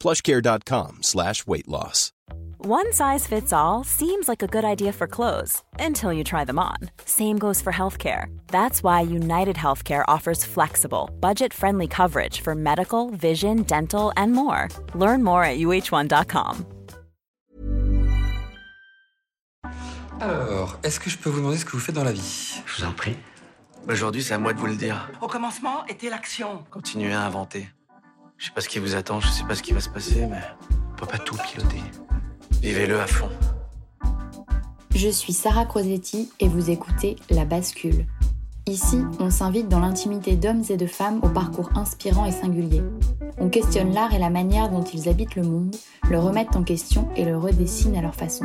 plushcare.com slash weight loss. One size fits all seems like a good idea for clothes until you try them on. Same goes for healthcare. That's why United Healthcare offers flexible, budget-friendly coverage for medical, vision, dental, and more. Learn more at uh1.com. Alors, est-ce que je peux vous demander ce que vous faites dans la vie Je vous en prie. Aujourd'hui, c'est à moi de vous le dire. Au commencement était l'action. Continuez à inventer. Je sais pas ce qui vous attend, je sais pas ce qui va se passer, mais on peut pas tout piloter. Vivez-le à fond. Je suis Sarah Crosetti et vous écoutez La Bascule. Ici, on s'invite dans l'intimité d'hommes et de femmes au parcours inspirant et singulier. On questionne l'art et la manière dont ils habitent le monde, le remettent en question et le redessinent à leur façon.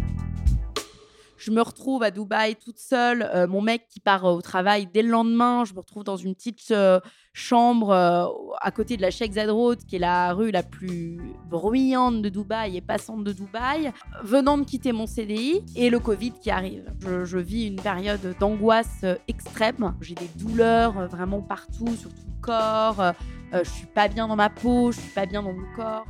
Je me retrouve à Dubaï toute seule, euh, mon mec qui part euh, au travail dès le lendemain, je me retrouve dans une petite euh, chambre à côté de la Sheikh Zayed Road, qui est la rue la plus bruyante de Dubaï et passante de Dubaï, venant de quitter mon CDI et le Covid qui arrive. Je, vis une période d'angoisse extrême. J'ai des douleurs vraiment partout, sur tout le corps. Euh, je suis pas bien dans ma peau, je suis pas bien dans mon corps.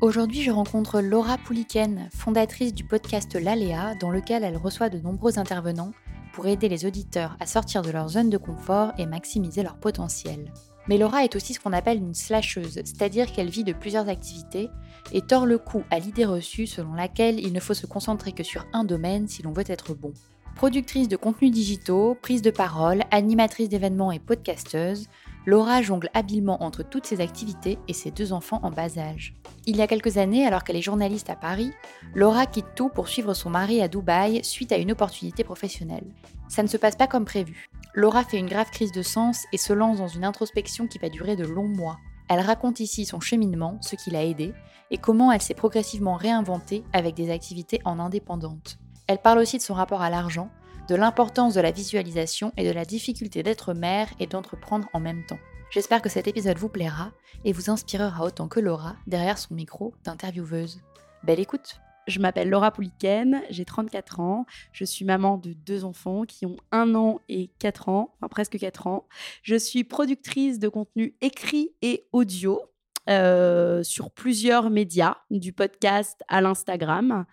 Aujourd'hui, je rencontre Laura Pouliken, fondatrice du podcast L'Aléa, dans lequel elle reçoit de nombreux intervenants pour aider les auditeurs à sortir de leur zone de confort et maximiser leur potentiel. Mais Laura est aussi ce qu'on appelle une slasheuse, c'est-à-dire qu'elle vit de plusieurs activités et tord le cou à l'idée reçue selon laquelle il ne faut se concentrer que sur un domaine si l'on veut être bon. Productrice de contenus digitaux, prise de parole, animatrice d'événements et podcasteuse, Laura jongle habilement entre toutes ses activités et ses deux enfants en bas âge. Il y a quelques années, alors qu'elle est journaliste à Paris, Laura quitte tout pour suivre son mari à Dubaï suite à une opportunité professionnelle. Ça ne se passe pas comme prévu. Laura fait une grave crise de sens et se lance dans une introspection qui va durer de longs mois. Elle raconte ici son cheminement, ce qui l'a aidée, et comment elle s'est progressivement réinventée avec des activités en indépendante. Elle parle aussi de son rapport à l'argent, de l'importance de la visualisation et de la difficulté d'être mère et d'entreprendre en même temps. J'espère que cet épisode vous plaira et vous inspirera autant que Laura derrière son micro d'intervieweuse. Belle écoute Je m'appelle Laura Pouliken, j'ai 34 ans, je suis maman de deux enfants qui ont un an et 4 ans, enfin presque 4 ans. Je suis productrice de contenu écrit et audio. Euh, sur plusieurs médias, du podcast à l'Instagram.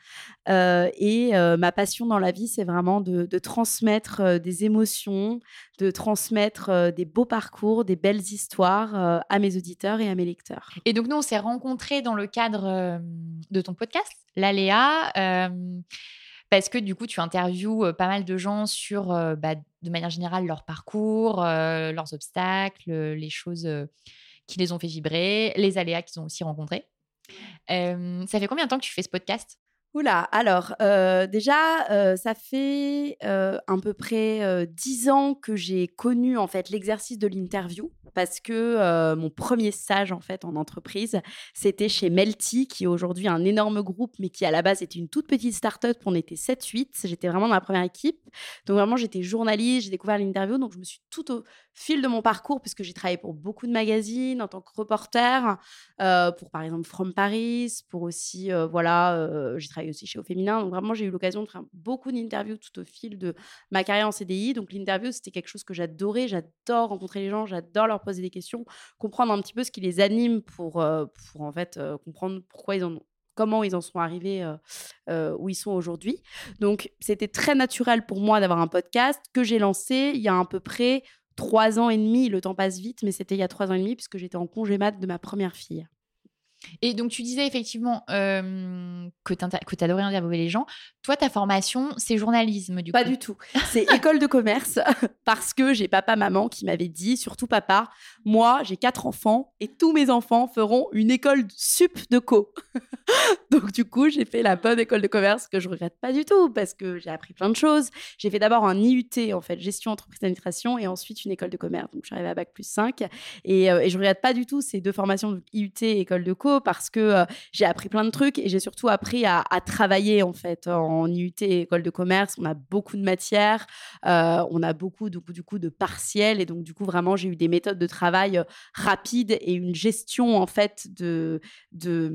Euh, et euh, ma passion dans la vie, c'est vraiment de, transmettre des émotions, de transmettre des beaux parcours, des belles histoires à mes auditeurs et à mes lecteurs. Et donc nous, on s'est rencontrés dans le cadre de ton podcast, l'Aléa, parce que du coup, tu interviews pas mal de gens sur, bah, de manière générale, leur parcours, leurs obstacles, les choses qui les ont fait vibrer, les aléas qu'ils ont aussi rencontrés. Ça fait combien de temps que tu fais ce podcast? Oula, alors euh, déjà, euh, ça fait euh, à peu près dix ans que j'ai connu en fait l'exercice de l'interview parce que euh, mon premier stage en fait en entreprise, c'était chez Melty qui est aujourd'hui un énorme groupe mais qui à la base était une toute petite start-up, on était 7-8, j'étais vraiment dans la première équipe. Donc vraiment j'étais journaliste, j'ai découvert l'interview donc je me suis tout au fil de mon parcours, puisque j'ai travaillé pour beaucoup de magazines en tant que reporter, euh, pour par exemple From Paris, pour aussi, euh, voilà, j'ai travaillé aussi chez Au Féminin. Donc vraiment, j'ai eu l'occasion de faire beaucoup d'interviews tout au fil de ma carrière en CDI. Donc l'interview, c'était quelque chose que j'adorais. J'adore rencontrer les gens, j'adore leur poser des questions, comprendre un petit peu ce qui les anime pour, pour en fait comprendre pourquoi ils en ont comment ils en sont arrivés euh, euh, où ils sont aujourd'hui. Donc, c'était très naturel pour moi d'avoir un podcast que j'ai lancé il y a à peu près trois ans et demi. Le temps passe vite, mais c'était il y a trois ans et demi puisque j'étais en congé mat de ma première fille. Et donc, tu disais effectivement euh, que tu adorais interviewer les gens. Toi, ta formation, c'est journalisme, du Pas du tout. C'est école de commerce parce que j'ai papa-maman qui m'avait dit, surtout papa, moi, j'ai quatre enfants et tous mes enfants feront une école sup de co. donc, du coup, j'ai fait la bonne école de commerce que je regrette pas du tout parce que j'ai appris plein de choses. J'ai fait d'abord un IUT, en fait, gestion entreprise d'administration et ensuite une école de commerce. Donc, je suis arrivée à Bac plus 5 et, euh, et je regrette pas du tout ces deux formations, IUT et école de co parce que euh, j'ai appris plein de trucs et j'ai surtout appris à, travailler en fait en IUT école de commerce. On a beaucoup de matières, euh, on a beaucoup du coup, de partiels et donc du coup vraiment j'ai eu des méthodes de travail euh, rapides et une gestion en fait de, de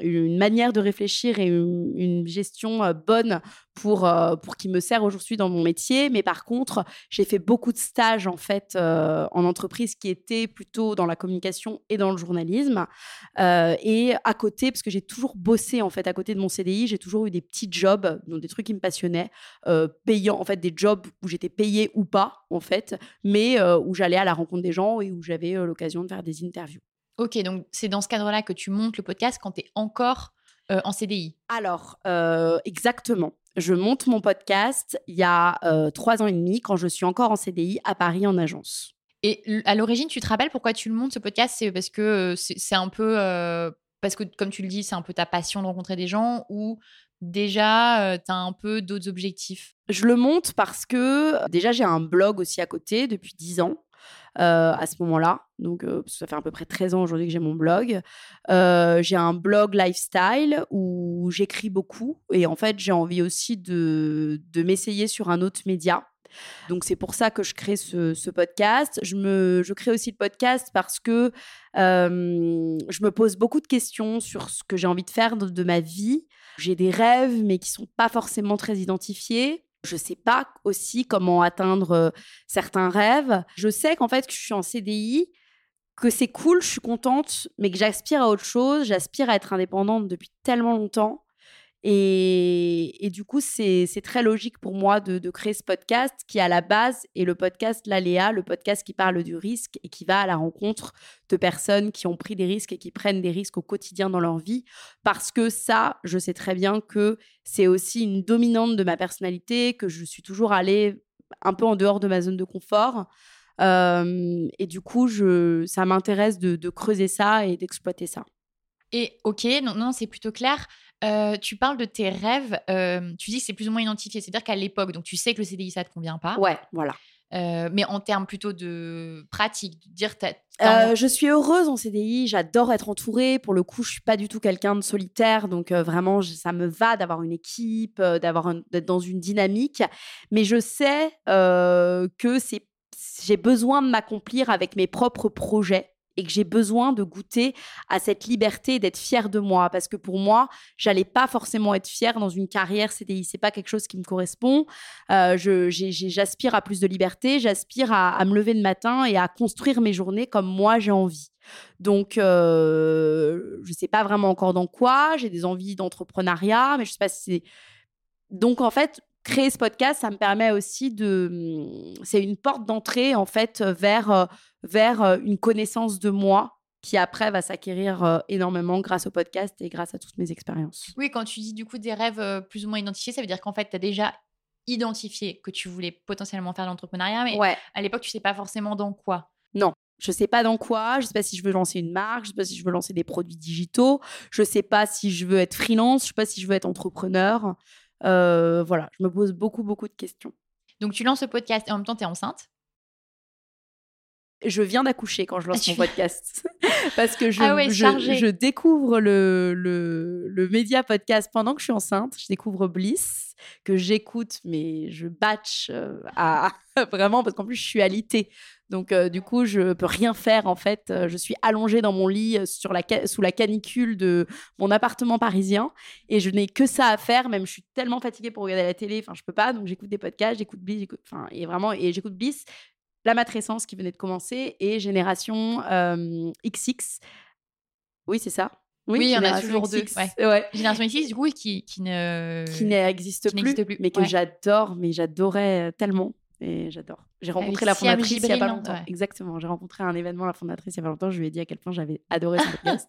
une manière de réfléchir et une, gestion bonne pour, pour qui me sert aujourd'hui dans mon métier. Mais par contre, j'ai fait beaucoup de stages en fait en entreprise qui étaient plutôt dans la communication et dans le journalisme. et à côté, parce que j'ai toujours bossé en fait à côté de mon CDI, j'ai toujours eu des petits jobs, donc des trucs qui me passionnaient, payants en fait des jobs où j'étais payée ou pas en fait, mais où j'allais à la rencontre des gens et où j'avais l'occasion de faire des interviews. Ok, donc c'est dans ce cadre-là que tu montes le podcast quand tu es encore en CDI Alors, exactement je monte mon podcast il y a euh, trois ans et demi quand je suis encore en CDI à Paris en agence. Et à l'origine, tu te rappelles pourquoi tu le montes ce podcast? C'est parce que euh, c'est un peu euh, parce que comme tu le dis, c'est un peu ta passion de rencontrer des gens ou déjà tu as un peu d'autres objectifs? Je le monte parce que déjà j'ai un blog aussi à côté depuis dix ans. Euh, à ce moment-là. Donc, euh, ça fait à peu près 13 ans aujourd'hui que j'ai mon blog. Euh, j'ai un blog lifestyle où j'écris beaucoup et en fait, j'ai envie aussi de, de m'essayer sur un autre média. Donc c'est pour ça que je crée ce, podcast. Je, me, je crée aussi le podcast parce que je me pose beaucoup de questions sur ce que j'ai envie de faire de, de ma vie. J'ai des rêves, mais qui sont pas forcément très identifiés. Je sais pas aussi comment atteindre euh, certains rêves. Je sais qu'en fait, que je suis en CDI, que c'est cool, je suis contente, mais que j'aspire à autre chose. J'aspire à être indépendante depuis tellement longtemps et, du coup, c'est très logique pour moi de, créer ce podcast qui, à la base, est le podcast L'Aléa, le podcast qui parle du risque et qui va à la rencontre de personnes qui ont pris des risques et qui prennent des risques au quotidien dans leur vie. Parce que ça, je sais très bien que c'est aussi une dominante de ma personnalité, que je suis toujours allée un peu en dehors de ma zone de confort. Euh, et du coup, ça m'intéresse de, de creuser ça et d'exploiter ça. Et ok, non, non c'est plutôt clair. Euh, tu parles de tes rêves. Euh, tu dis que c'est plus ou moins identifié. C'est-à-dire qu'à l'époque, donc tu sais que le CDI, ça te convient pas. Ouais, voilà. Euh, mais en termes plutôt de pratique, de dire je suis heureuse en CDI, j'adore être entourée. Pour le coup, je suis pas du tout quelqu'un de solitaire, donc vraiment, ça me va d'avoir une équipe, d'avoir d'être dans une dynamique. Mais je sais que c'est j'ai besoin de m'accomplir avec mes propres projets et que j'ai besoin de goûter à cette liberté d'être fière de moi. Parce que pour moi j'allais pas forcément être fière dans une carrière CDI c'est pas quelque chose qui me correspond. Euh, j'aspire à plus de liberté j'aspire à, me lever le matin et à construire mes journées comme moi j'ai envie. Donc euh, je sais pas vraiment encore dans quoi. J'ai des envies d'entrepreneuriat mais je sais pas si c'est donc en fait créer ce podcast, ça me permet aussi de. C'est une porte d'entrée, en fait, vers, euh, vers euh, une connaissance de moi qui, après, va s'acquérir euh, énormément grâce au podcast et grâce à toutes mes expériences. Oui, quand tu dis du coup des rêves plus ou moins identifiés, ça veut dire qu'en fait, tu as déjà identifié que tu voulais potentiellement faire de l'entrepreneuriat, mais ouais. à l'époque, tu sais pas forcément dans quoi. Non, je sais pas dans quoi, je sais pas si je veux lancer une marque, je sais pas si je veux lancer des produits digitaux, je sais pas si je veux être freelance, je sais pas si je veux être entrepreneur. Euh, voilà, je me pose beaucoup, beaucoup de questions. Donc, tu lances ce podcast et en même temps, tu es enceinte je viens d'accoucher quand je lance mon podcast. Parce que je, ah je, découvre le, le, le, média podcast pendant que je suis enceinte. Je découvre Bliss, que j'écoute, mais je batch euh, à, vraiment, parce qu'en plus, je suis alitée. Donc, euh, du coup, je peux rien faire en fait. Euh, je suis allongée dans mon lit sur la sous la canicule de mon appartement parisien et je n'ai que ça à faire. Même, je suis tellement fatiguée pour regarder la télé. Enfin, je peux pas. Donc, j'écoute des podcasts, j'écoute Bliss, enfin, et vraiment, et j'écoute Bliss, la matrescence qui venait de commencer et Génération XX. Oui, c'est ça. Oui, il y en a toujours deux. Ouais. Génération X, du coup, qui, qui ne qui n'existe plus, plus, mais que j'adore, mais j'adorais tellement j'adore. J'ai ah rencontré la fondatrice il y a pas longtemps. Exactement. J'ai rencontré un événement la fondatrice il y a pas longtemps. Je lui ai dit à quel point j'avais adoré ce podcast.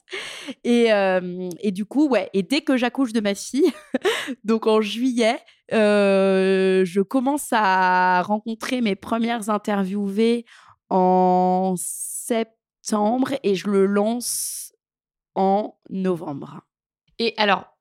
et, euh, et du coup, ouais. Et dès que j'accouche de ma fille, donc en juillet, euh, je commence à rencontrer mes premières interviewées en septembre et je le lance en novembre. Et alors,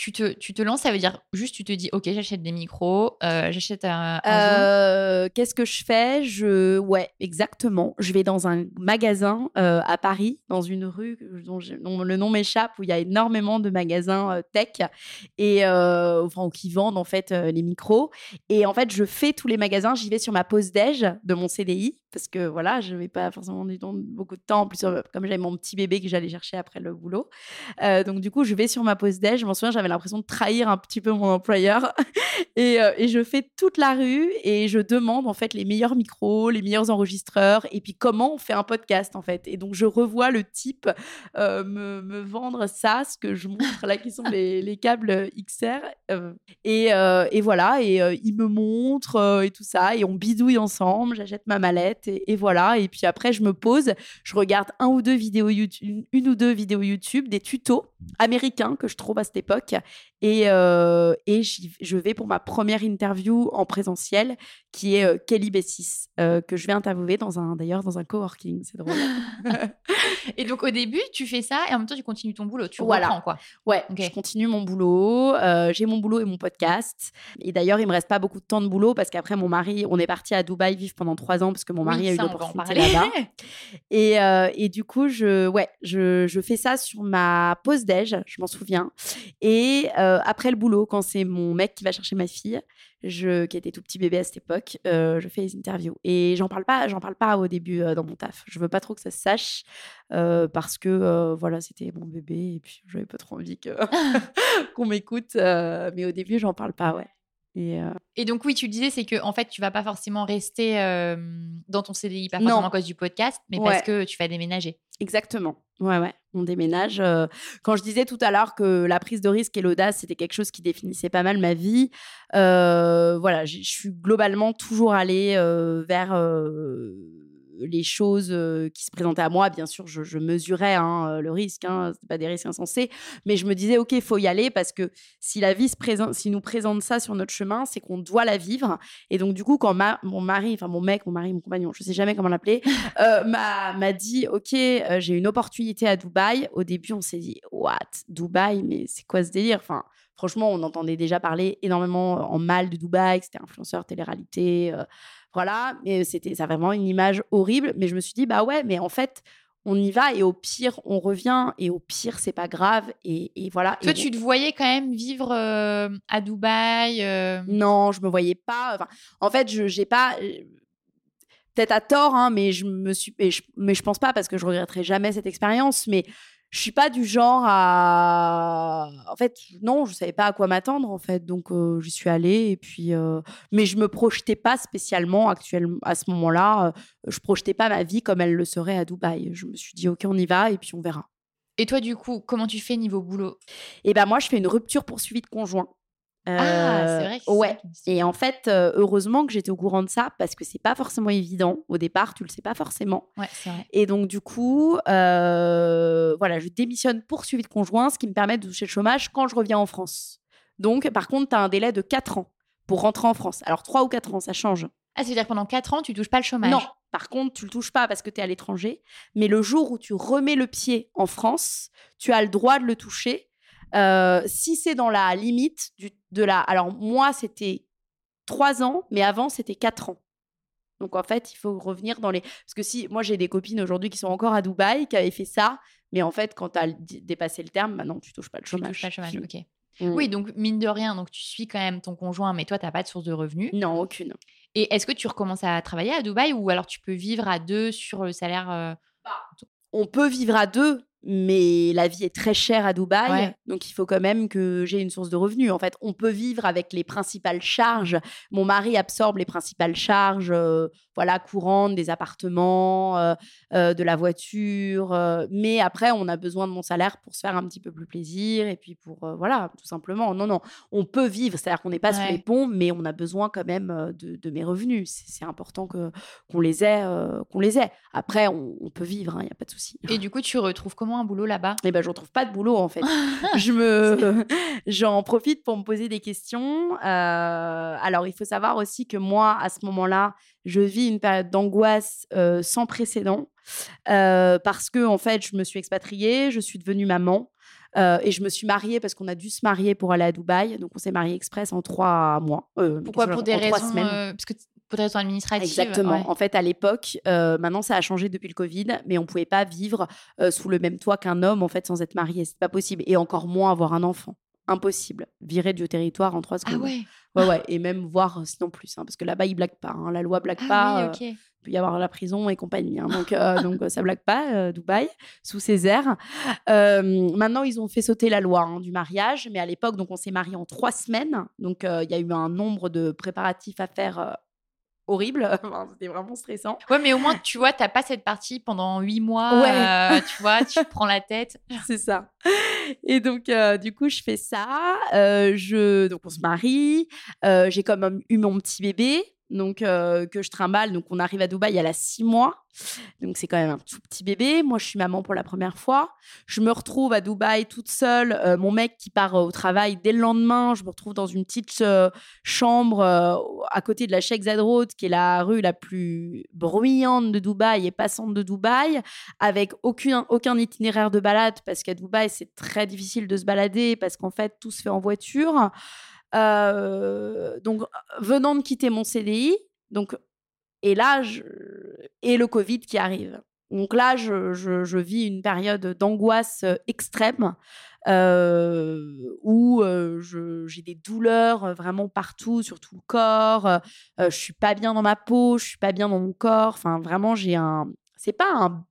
tu te, tu te lances, ça veut dire juste tu te dis ok j'achète des micros, euh, j'achète un, euh, Qu'est-ce que je fais? Je ouais exactement. Je vais dans un magasin euh, à Paris, dans une rue dont, le nom m'échappe où il y a énormément de magasins tech et enfin qui vendent en fait les micros. Et en fait je fais tous les magasins. J'y vais sur ma pause déj de mon CDI parce que voilà je vais pas forcément beaucoup de temps. En plus comme j'avais mon petit bébé que j'allais chercher après le boulot, donc du coup je vais sur ma pause déj. Je m'en souviens j'avais l'impression de trahir un petit peu mon employeur. et, euh, et, je fais toute la rue et je demande en fait les meilleurs micros, les meilleurs enregistreurs et puis comment on fait un podcast en fait. Et donc je revois le type euh, me, me, vendre ça, ce que je montre là qui sont les, les câbles XR. Euh, et, et, voilà, et il me montre et tout ça et on bidouille ensemble, j'achète ma mallette et, voilà. Et puis après je me pose, je regarde un ou deux vidéos YouTube, une ou deux vidéos YouTube, des tutos américains que je trouve à cette époque et, euh, et je vais pour ma première interview en présentiel, qui est euh, Kelly Bessis, euh, que je vais interviewer dans un, d'ailleurs dans un coworking. C'est drôle. et donc au début, tu fais ça et en même temps, tu continues ton boulot. Tu voilà. reprends quoi. Ouais, je continue mon boulot. j'ai mon boulot et mon podcast. Et d'ailleurs, il me reste pas beaucoup de temps de boulot parce qu'après, mon mari, on est parti à Dubaï vivre pendant trois ans parce que mon mari a eu l'opportunité là-bas. et, et du coup, je, ouais, je, je fais ça sur ma pause je m'en souviens. Et euh, après le boulot, quand c'est mon mec qui va chercher ma fille, je, qui était tout petit bébé à cette époque, euh, je fais les interviews. Et j'en parle pas, j'en parle pas au début euh, dans mon taf. Je veux pas trop que ça se sache parce que voilà, c'était mon bébé et puis j'avais pas trop envie qu'on m'écoute. mais au début, j'en parle pas, ouais. Et, et, donc oui, tu disais, c'est que en fait, tu vas pas forcément rester dans ton CDI, pas forcément à cause du podcast, mais parce que tu vas déménager. Exactement. Ouais, ouais, on déménage. quand je disais tout à l'heure que la prise de risque et l'audace, c'était quelque chose qui définissait pas mal ma vie, voilà, je suis globalement toujours allée vers les choses qui se présentaient à moi, bien sûr, je, mesurais hein, le risque, hein, pas des risques insensés, mais je me disais, ok, il faut y aller parce que si la vie se présente, si nous présente ça sur notre chemin, c'est qu'on doit la vivre. Et donc, du coup, quand mon mari, enfin mon mec, mon mari, mon compagnon, je sais jamais comment l'appeler, euh, m'a dit, ok, j'ai une opportunité à Dubaï. Au début, on s'est dit, what, Dubaï, mais c'est quoi ce délire? Enfin, franchement, on entendait déjà parler énormément en mal de Dubaï, c'était influenceur télé-réalité. Voilà, mais c'était ça vraiment une image horrible. Mais je me suis dit, bah ouais, mais en fait, on y va et au pire, on revient et au pire, c'est pas grave. Et, voilà. Toi, tu te voyais quand même vivre euh, à Dubaï euh? Non, je me voyais pas. Enfin, en fait, je j'ai pas. Euh, peut-être à tort, hein, mais je me suis, mais je pense pas parce que je regretterai jamais cette expérience. Mais je suis pas du genre à en fait non je savais pas à quoi m'attendre en fait. Donc euh, j'y suis allée et puis euh, mais je me projetais pas spécialement actuellement à ce moment-là. Euh, je projetais pas ma vie comme elle le serait à Dubaï. Je me suis dit ok on y va et puis on verra. Et toi du coup comment tu fais niveau boulot? Eh ben moi je fais une rupture poursuivie de conjoint ah, c'est vrai. ouais. Et en fait, heureusement que j'étais au courant de ça parce que c'est pas forcément évident au départ. Tu le sais pas forcément. Ouais, c'est vrai. Et donc du coup, voilà, je démissionne pour suivi de conjoint, ce qui me permet de toucher le chômage quand je reviens en France. Donc, par contre, tu as un délai de 4 ans pour rentrer en France. Alors 3 ou 4 ans, ça change. Ah, ça veut dire que pendant 4 ans, tu touches pas le chômage? Non. Par contre, tu le touches pas parce que tu es à l'étranger. Mais le jour où tu remets le pied en France, tu as le droit de le toucher euh, si c'est dans la limite du, de la... Alors moi, c'était trois ans, mais avant, c'était quatre ans. Donc en fait, il faut revenir dans les... Parce que si, moi j'ai des copines aujourd'hui qui sont encore à Dubaï, qui avaient fait ça, mais en fait, quand tu as dépassé le terme, maintenant tu touches pas le chômage. Tu touches pas le chômage, ok. Mmh. Oui, donc mine de rien, donc tu suis quand même ton conjoint, mais toi, tu n'as pas de source de revenus. Non, aucune. Et est-ce que tu recommences à travailler à Dubaï ou alors tu peux vivre à deux sur le salaire euh, On peut vivre à deux, mais la vie est très chère à Dubaï, Ouais. donc il faut quand même que j'ai une source de revenus. En fait, on peut vivre avec les principales charges. Mon mari absorbe les principales charges, euh, voilà, courantes des appartements, euh, euh, de la voiture. euh, mais après, on a besoin de mon salaire pour se faire un petit peu plus plaisir et puis pour, voilà, tout simplement. Non, non, on peut vivre, c'est-à-dire qu'on n'est pas sous Ouais. les ponts, mais on a besoin quand même de, de mes revenus. C'est important que qu'on les ait, qu'on les ait. Après, on, on peut vivre, il n'y a pas de souci. Et du coup, tu retrouves comment un boulot là-bas? Eh ben, je retrouve pas de boulot en fait. je me, j'en profite pour me poser des questions. Euh, alors, il faut savoir aussi que moi, à ce moment-là, je vis une période d'angoisse euh, sans précédent euh, parce que en fait, je me suis expatriée, je suis devenue maman. euh, et je me suis mariée parce qu'on a dû se marier pour aller à Dubaï. Donc, on s'est marié express en trois mois. Euh, Pourquoi? Pour des raisons, semaines. parce que pour des raisons administratives. Exactement. ouais. En fait, à l'époque, maintenant ça a changé depuis le Covid, mais on pouvait pas vivre sous le même toit qu'un homme en fait sans être marié. C'est pas possible. Et encore moins avoir un enfant. Impossible. Virer du territoire en trois Ah secondes. ouais. Ouais, ouais. Et même voir euh, sinon plus, hein, parce que là-bas ils blaguent pas. hein. La loi blague Ah pas. oui, euh, il peut y avoir la prison et compagnie. hein. Donc, euh, donc euh, ça blague pas, euh, Dubaï, sous ses airs. Maintenant, ils ont fait sauter la loi du mariage, mais à l'époque, donc on s'est marié en trois semaines. Donc, il y a eu un nombre de préparatifs à faire horrible. Enfin, C'était vraiment stressant. Ouais, mais au moins, tu vois, t'as pas cette partie pendant huit mois. Ouais. euh, tu vois, tu prends la tête. C'est ça. Et donc, euh, du coup, je fais ça. Euh, je... Donc, on se marie. J'ai quand même eu mon petit bébé. Donc, euh, que je trimballe. Donc, on arrive à Dubaï, elle a six mois. Donc, c'est quand même un tout petit bébé. Moi, je suis maman pour la première fois. Je me retrouve à Dubaï toute seule. Euh, mon mec qui part euh, au travail dès le lendemain. Je me retrouve dans une petite chambre à côté de la Sheikh Zayed Road, qui est la rue la plus bruyante de Dubaï et passante de Dubaï avec aucun itinéraire de balade parce qu'à Dubaï, c'est très difficile de se balader parce qu'en fait, tout se fait en voiture. Euh, donc, venant de quitter mon CDI, donc, et là, et le Covid qui arrive. Donc là, je, je- vis une période d'angoisse euh, extrême euh, où j'ai des douleurs vraiment partout, sur tout le corps. Euh, je suis pas bien dans ma peau, je suis pas bien dans mon corps. Enfin, vraiment, j'ai un. C'est pas un.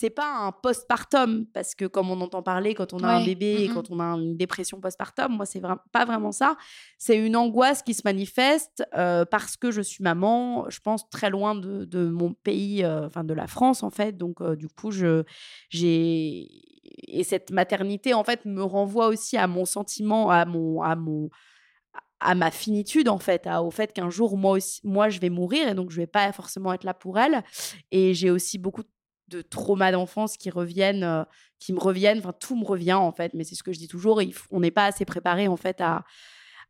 C'est pas un postpartum parce que comme on entend parler quand on a un bébé et quand on a une dépression postpartum, moi c'est vraiment pas vraiment ça. C'est une angoisse qui se manifeste euh, parce que je suis maman, je pense très loin de, de mon pays, euh, enfin de la France en fait. Donc euh, du coup, je j'ai et cette maternité en fait me renvoie aussi à mon sentiment, à mon à mon à ma finitude en fait, à- au fait qu'un jour moi aussi, moi je vais mourir et donc je vais pas forcément être là pour elle. Et j'ai aussi beaucoup de traumas d'enfance qui reviennent, euh, qui me reviennent. Enfin tout me revient en fait, mais c'est ce que je dis toujours. il on n'est pas assez préparé en fait à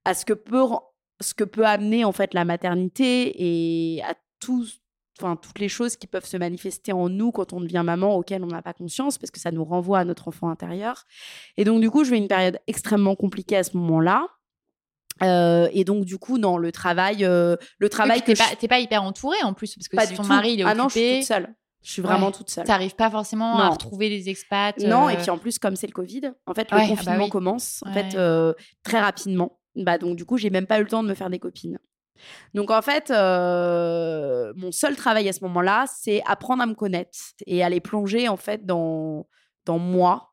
à ce que peut ce que peut amener en fait la maternité et à tout enfin toutes les choses qui peuvent se manifester en nous quand on devient maman auxquelles on n'a pas conscience parce que ça nous renvoie à notre enfant intérieur et donc du coup je vais une période extrêmement compliquée à ce moment-là Euh, et donc du coup dans le travail euh, le travail que t'es je- pas, hyper entourée en plus, parce que pas si du ton tout. mari il est ah non je suis occupé, toute seule je suis vraiment Ouais. toute seule t'arrives pas forcément à retrouver des expats. non, et euh, puis en plus, comme c'est le Covid, en fait, le ah bah confinement oui. commence en Ouais. fait euh, très rapidement. Bah, donc, du coup, j'ai même pas eu le temps de me faire des copines. Donc, en fait, euh, mon seul travail à ce moment-là, c'est apprendre à me connaître et aller plonger en fait dans, dans moi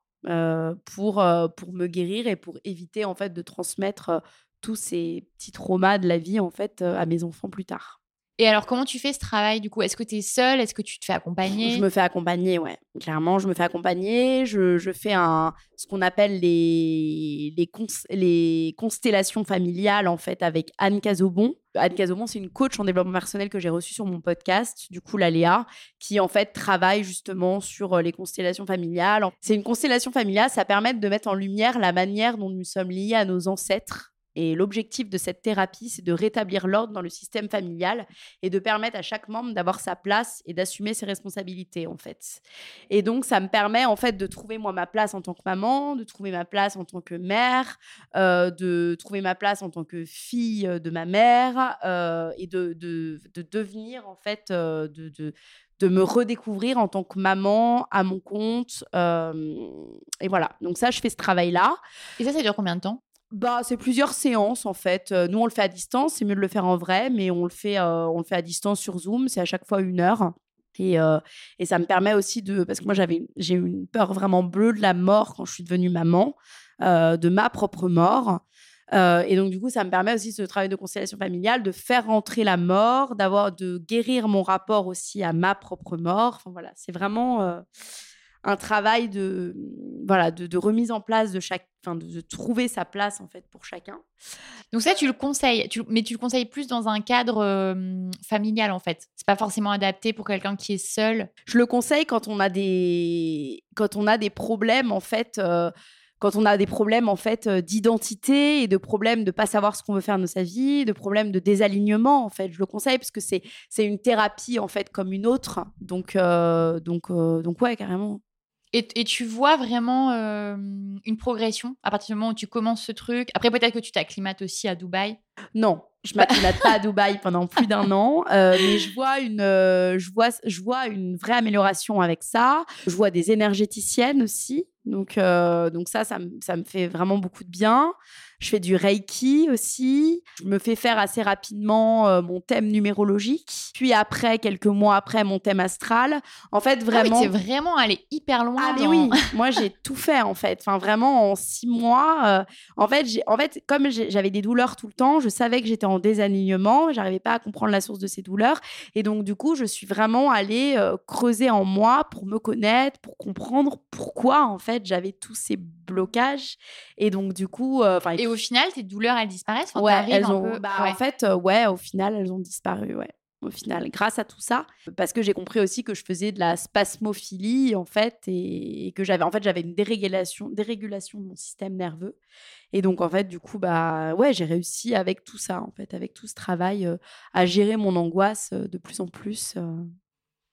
pour, pour me guérir et pour éviter en fait de transmettre tous ces petits traumas de la vie en fait à mes enfants plus tard. Et alors, comment tu fais ce travail du coup? Est-ce que tu es seule? Est-ce que tu te fais accompagner? Je me fais accompagner, ouais. Clairement, je me fais accompagner. Je, je fais un, ce qu'on appelle les, les, les constellations familiales, en fait, avec Anne Cazobon. Anne Cazobon, c'est une coach en développement personnel que j'ai reçue sur mon podcast, du coup, la Léa, qui, en fait, travaille justement sur euh, les constellations familiales. C'est une constellation familiale, ça permet de mettre en lumière la manière dont nous sommes liés à nos ancêtres. Et l'objectif de cette thérapie, c'est de rétablir l'ordre dans le système familial et de permettre à chaque membre d'avoir sa place et d'assumer ses responsabilités en fait. Et donc ça me permet en fait de trouver moi ma place en tant que maman, de trouver ma place en tant que mère, euh, de trouver ma place en tant que fille euh, de ma mère euh, et de, de, de devenir en fait de, de me redécouvrir en tant que maman à mon compte. et voilà. Donc ça, je fais ce travail-là. Et ça, ça dure combien de temps? Bah, c'est plusieurs séances en fait. Euh, Nous, on le fait à distance. C'est mieux de le faire en vrai, mais on le fait, euh, on le fait à distance sur Zoom. C'est à chaque fois une heure. Et, euh, et ça me permet aussi de. Parce que moi, j'avais, j'ai eu une peur vraiment bleue de la mort quand je suis devenue maman, de ma propre mort. Et donc, du coup, ça me permet aussi ce travail de conciliation familiale, de faire rentrer la mort, d'avoir, de guérir mon rapport aussi à ma propre mort. Enfin, voilà, c'est vraiment un travail de, voilà, de, de remise en place de chaque, enfin, de, de trouver sa place en fait pour chacun. Donc ça, tu le conseilles, tu- mais tu le conseilles plus dans un cadre euh, familial en fait. C'est pas forcément adapté pour quelqu'un qui est seul. Je le conseille quand on a des, quand on a des problèmes en fait. euh, quand on a des problèmes en fait euh, d'identité et de problèmes de pas savoir ce qu'on veut faire de sa vie, de problèmes de désalignement en fait, je le conseille parce que c'est c'est une thérapie en fait comme une autre. Donc euh, donc euh, donc ouais carrément. Et, et tu vois vraiment euh, une progression à partir du moment où tu commences ce truc? Après, peut-être que tu t'acclimates aussi à Dubaï? Non, je m'acclimate pas à Dubaï pendant plus d'un an, euh, mais je vois une, euh, je vois, je vois une vraie amélioration avec ça. Je vois des énergéticiennes aussi, donc euh, donc ça, ça me, ça me fait vraiment beaucoup de bien. Je fais du reiki aussi. Je me fais faire assez rapidement euh, mon thème numérologique, puis après quelques mois après mon thème astral. En fait, vraiment. Ah oui, vraiment allé hyper loin. Ah mais oui, moi j'ai tout fait en fait. Enfin vraiment en six mois. euh, en fait, en fait, comme j'avais des douleurs tout le temps, je savais que j'étais en désalignement. J'arrivais pas à comprendre la source de ces douleurs, et donc du coup, je suis vraiment allée creuser en moi pour me connaître, pour comprendre pourquoi en fait j'avais tous ces blocages. Et donc du coup, euh, enfin, Et au final, tes douleurs, elles disparaissent? Enfin, ouais, elles ont. peu- bah, ouais. En fait, euh, ouais, au final, elles ont disparu, ouais. Au final, grâce à tout ça, parce que j'ai compris aussi que je faisais de la spasmophilie en fait, et, et que j'avais en fait j'avais une dérégulation, dérégulation de mon système nerveux, et donc en fait du coup bah ouais j'ai réussi avec tout ça en fait, avec tout ce travail euh, à gérer mon angoisse euh, de plus en plus. euh.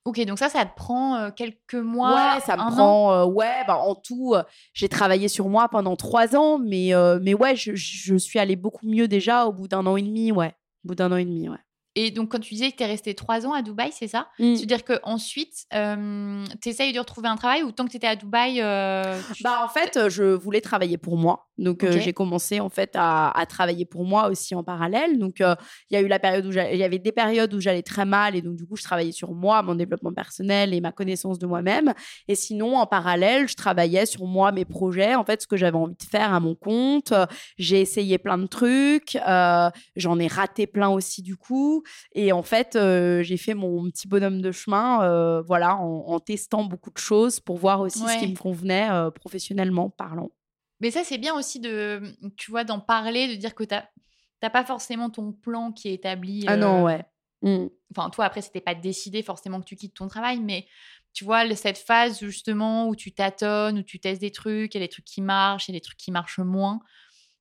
Ok, donc ça, ça te prend quelques mois. ouais, ça me prend. euh, ouais, bah, en tout, euh, j'ai travaillé sur moi pendant trois ans, mais, euh, mais ouais, je, je suis allée beaucoup mieux déjà au bout d'un an et demi, ouais. Au bout d'un an et demi, ouais. Et donc, quand tu disais que tu es resté trois ans à Dubaï, c'est ça? Mm. C'est-à-dire qu'ensuite, euh, tu essayes de retrouver un travail ou tant que tu étais à Dubaï euh, tu- Bah, en fait, je voulais travailler pour moi. Donc, euh, j'ai commencé en fait à, à travailler pour moi aussi en parallèle. Donc, euh, il y a eu la période où j'a- il y avait des périodes où j'allais très mal et donc du coup, je travaillais sur moi, mon développement personnel et ma connaissance de moi-même. Et sinon, en parallèle, je travaillais sur moi, mes projets, en fait, ce que j'avais envie de faire à mon compte. J'ai essayé plein de trucs, j'en ai raté plein aussi du coup. Et en fait, euh, j'ai fait mon petit bonhomme de chemin, euh, voilà, en, en testant beaucoup de choses pour voir aussi ce qui me convenait euh, professionnellement parlant. Mais ça, c'est bien aussi de, tu vois, d'en parler, de dire que tu n'as pas forcément ton plan qui est établi. Ah non, ouais. Mm. Enfin, toi, après, c'était pas décidé forcément que tu quittes ton travail, mais tu vois, cette phase justement où tu tâtonnes, où tu testes des trucs, il y a des trucs qui marchent, il y a des trucs qui marchent moins.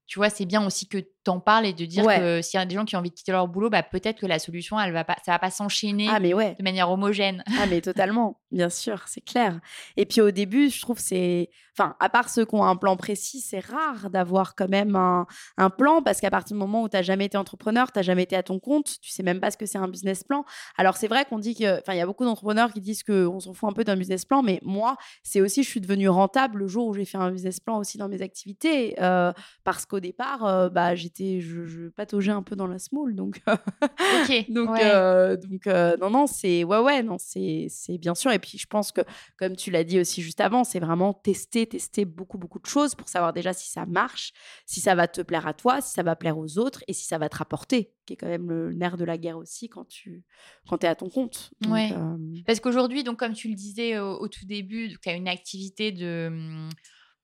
Tu vois, c'est bien aussi que tu en parles et de dire Ouais. que s'il y a des gens qui ont envie de quitter leur boulot, bah, peut-être que la solution, elle va pas, ça va pas s'enchaîner Ah, ouais. de manière homogène. Ah, mais totalement, bien sûr, c'est clair. Et puis au début, je trouve c'est. Enfin, à part ceux qui ont un plan précis, c'est rare d'avoir quand même un, un plan parce qu'à partir du moment où tu n'as jamais été entrepreneur, tu n'as jamais été à ton compte, tu sais même pas ce que c'est un business plan. Alors, c'est vrai qu'on dit que. Enfin, il y a beaucoup d'entrepreneurs qui disent qu'on s'en fout un peu d'un business plan, mais moi, c'est aussi, je suis devenue rentable le jour où j'ai fait un business plan aussi dans mes activités euh, parce qu'au départ, euh, bah, j'étais. Je, je pataugeais un peu dans la smoule. Donc. ok. Donc, ouais. euh, donc euh, non, non, c'est ouais, ouais, non, c'est c'est bien sûr. Et puis, je pense que, comme tu l'as dit aussi juste avant, c'est vraiment tester, tester beaucoup, beaucoup de choses pour savoir déjà si ça marche, si ça va te plaire à toi, si ça va plaire aux autres et si ça va te rapporter, qui est quand même le nerf de la guerre aussi quand tu quand es à ton compte. Donc, Ouais. euh, Parce qu'aujourd'hui, donc comme tu le disais au, au tout début, tu as une activité de hum,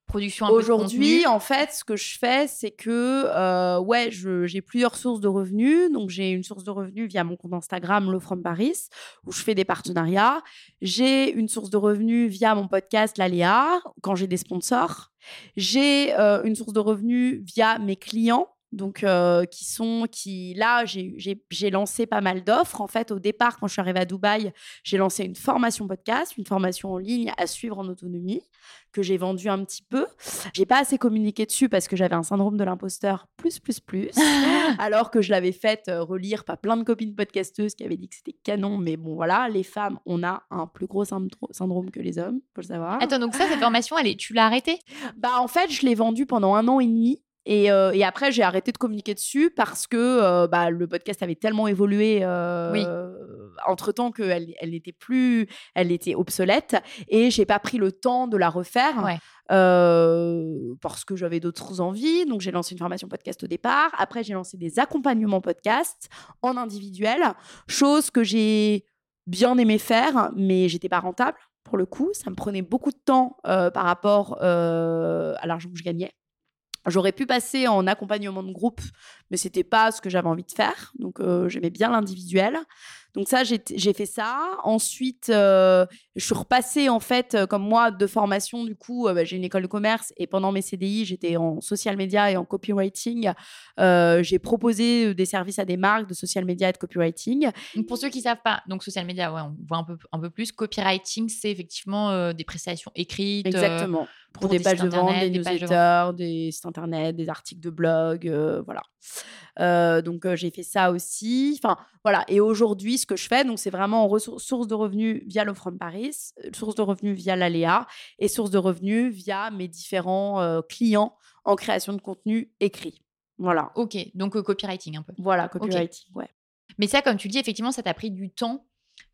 production Aujourd'hui, en fait, ce que je fais, c'est que euh, ouais, j'ai plusieurs sources de revenus. Donc, j'ai une source de revenus via mon compte Instagram, Low From Paris, où je fais des partenariats. J'ai une source de revenus via mon podcast L'Aléa, quand j'ai des sponsors. J'ai euh, une source de revenus via mes clients. Donc, euh, qui sont, qui, là, j'ai- lancé pas mal d'offres. En fait, au départ, quand je suis arrivée à Dubaï, j'ai lancé une formation podcast, une formation en ligne à suivre en autonomie, que j'ai vendue un petit peu. J'ai pas assez communiqué dessus parce que j'avais un syndrome de l'imposteur plus, plus, plus. alors que je l'avais faite euh, relire par plein de copines podcasteuses qui avaient dit que c'était canon. Mais bon, voilà, les femmes, on a un plus gros syndro- syndrome que les hommes, faut le savoir. Attends, donc ça, cette formation, elle est, tu l'as arrêtée? Bah, en fait, je l'ai vendue pendant un an et demi. Et, euh, et après, j'ai arrêté de communiquer dessus parce que euh, bah, le podcast avait tellement évolué euh, entre temps qu'elle elle n'était plus, elle était obsolète. Et j'ai pas pris le temps de la refaire Ouais. parce que j'avais d'autres envies. Donc, j'ai lancé une formation podcast au départ. Après, j'ai lancé des accompagnements podcast en individuel, chose que j'ai bien aimé faire, mais j'étais pas rentable pour le coup. Ça me prenait beaucoup de temps par rapport à l'argent que je gagnais. J'aurais pu passer en accompagnement de groupe, mais c'était pas ce que j'avais envie de faire. Donc, euh, j'aimais bien l'individuel. Donc ça, j'ai fait ça. Ensuite, euh, je suis repassée, en fait, euh, comme moi, de formation. Du coup, euh, bah, j'ai une école de commerce et pendant mes CDI, j'étais en social media et en copywriting. J'ai proposé des services à des marques de social media et de copywriting. Pour ceux qui savent pas, donc social media, ouais, on voit un peu, un peu plus. Copywriting, c'est effectivement des prestations écrites. Exactement. Pour, pour des, des pages de vente, des des pages de newsletters, des sites internet, des articles de blog, euh, voilà. Euh, donc euh, j'ai fait ça aussi. Enfin voilà. Et aujourd'hui, ce que je fais, donc c'est vraiment en source de revenus via le From Paris, source de revenus via l'Aléa et source de revenus via mes différents clients en création de contenu écrit. Voilà. Ok, donc copywriting un peu. Voilà, copywriting. Ouais. Mais ça, comme tu le dis, effectivement, ça t'a pris du temps